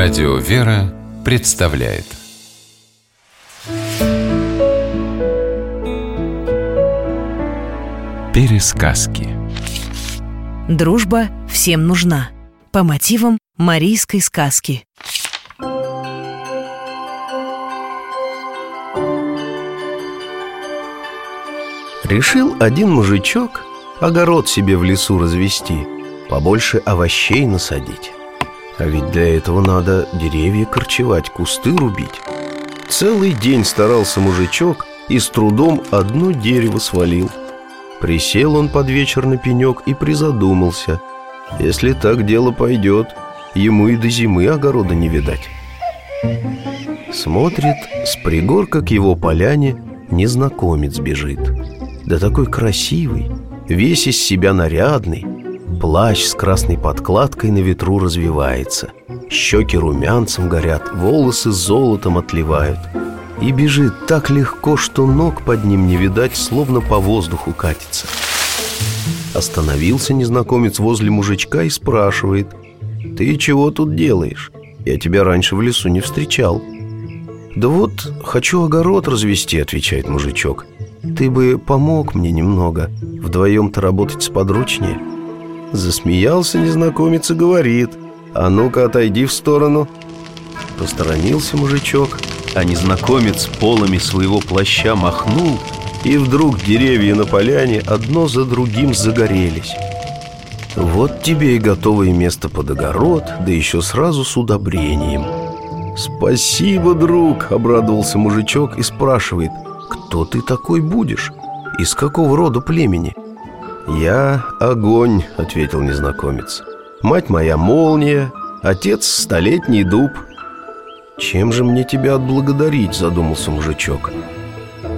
Радио «Вера» представляет Пересказки Дружба всем нужна. По мотивам марийской сказки. Решил один мужичок огород себе в лесу развести, побольше овощей насадить. А ведь для этого надо деревья корчевать, кусты рубить. Целый день старался мужичок и с трудом одно дерево свалил. Присел он под вечер на пенек и призадумался. Если так дело пойдет, ему и до зимы огорода не видать. Смотрит, с пригорка к его поляне незнакомец бежит. Да такой красивый, весь из себя нарядный, Плащ с красной подкладкой на ветру развивается. Щеки румянцем горят, волосы золотом отливают. И бежит так легко, что ног под ним не видать, словно по воздуху катится. Остановился незнакомец возле мужичка и спрашивает. «Ты чего тут делаешь? Я тебя раньше в лесу не встречал» «Да вот, хочу огород развести», — отвечает мужичок. «Ты бы помог мне немного, вдвоем-то работать сподручнее» Засмеялся незнакомец и говорит «А ну-ка, отойди в сторону» Посторонился мужичок, а незнакомец полами своего плаща махнул И вдруг деревья на поляне одно за другим загорелись Вот тебе и готовое место под огород, да еще сразу с удобрением «Спасибо, друг!» — обрадовался мужичок и спрашивает «Кто ты такой будешь? Из какого рода племени?» «Я огонь», — ответил незнакомец «Мать моя молния, отец столетний дуб». «Чем же мне тебя отблагодарить?» — задумался мужичок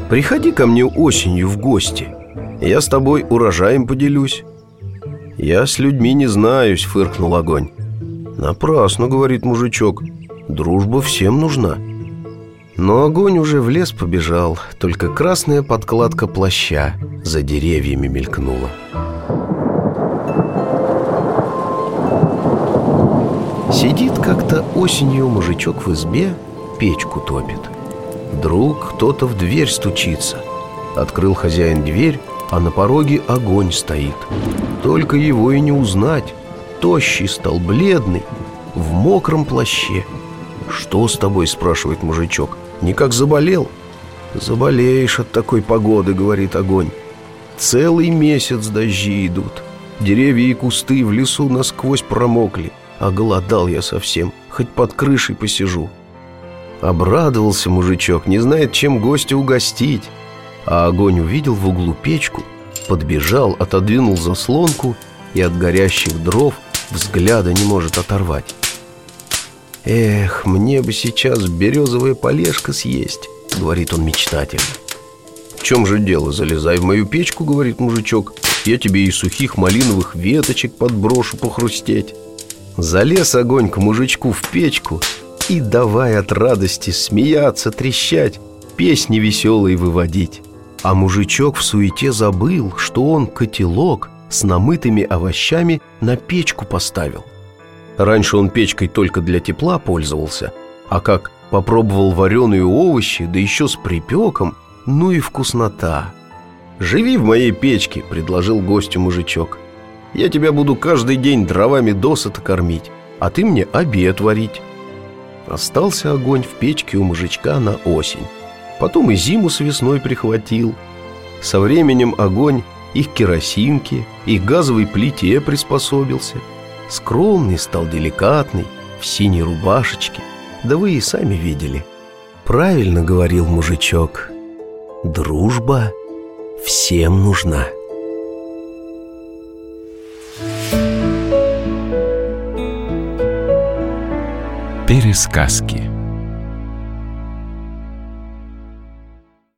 «Приходи ко мне осенью в гости, я с тобой урожаем поделюсь». «Я с людьми не знаюсь», — фыркнул огонь «Напрасно», — говорит мужичок, — «дружба всем нужна». Но огонь уже в лес побежал, только красная подкладка плаща за деревьями мелькнула. Сидит как-то осенью мужичок в избе, печку топит. Вдруг кто-то в дверь стучится. Открыл хозяин дверь, а на пороге огонь стоит. Только его и не узнать. Тощий стал, бледный, в мокром плаще. «Что с тобой?» – спрашивает мужичок. Никак заболел? Заболеешь от такой погоды, говорит огонь. Целый месяц дожди идут. Деревья и кусты в лесу насквозь промокли. А голодал я совсем, хоть под крышей посижу. Обрадовался мужичок, не знает, чем гостя угостить. А огонь увидел в углу печку, подбежал, отодвинул заслонку и от горящих дров взгляда не может оторвать. «Эх, мне бы сейчас березовая полежка съесть», — говорит он мечтательно. «В чем же дело? Залезай в мою печку», — говорит мужичок. «Я тебе и сухих малиновых веточек подброшу похрустеть». Залез огонь к мужичку в печку и давай от радости смеяться, трещать, песни веселые выводить. А мужичок в суете забыл, что он котелок с намытыми овощами на печку поставил. Раньше он печкой только для тепла пользовался, а как попробовал вареные овощи, да еще с припеком, ну и вкуснота. «Живи в моей печке», — предложил гостю мужичок. «Я тебя буду каждый день дровами досыта кормить, а ты мне обед варить». Остался огонь в печке у мужичка на осень. Потом и зиму с весной прихватил. Со временем огонь их керосинке, их газовой плите приспособился — Скромный стал деликатный, в синей рубашечке. Да вы и сами видели. Правильно говорил мужичок. Дружба всем нужна. Пересказки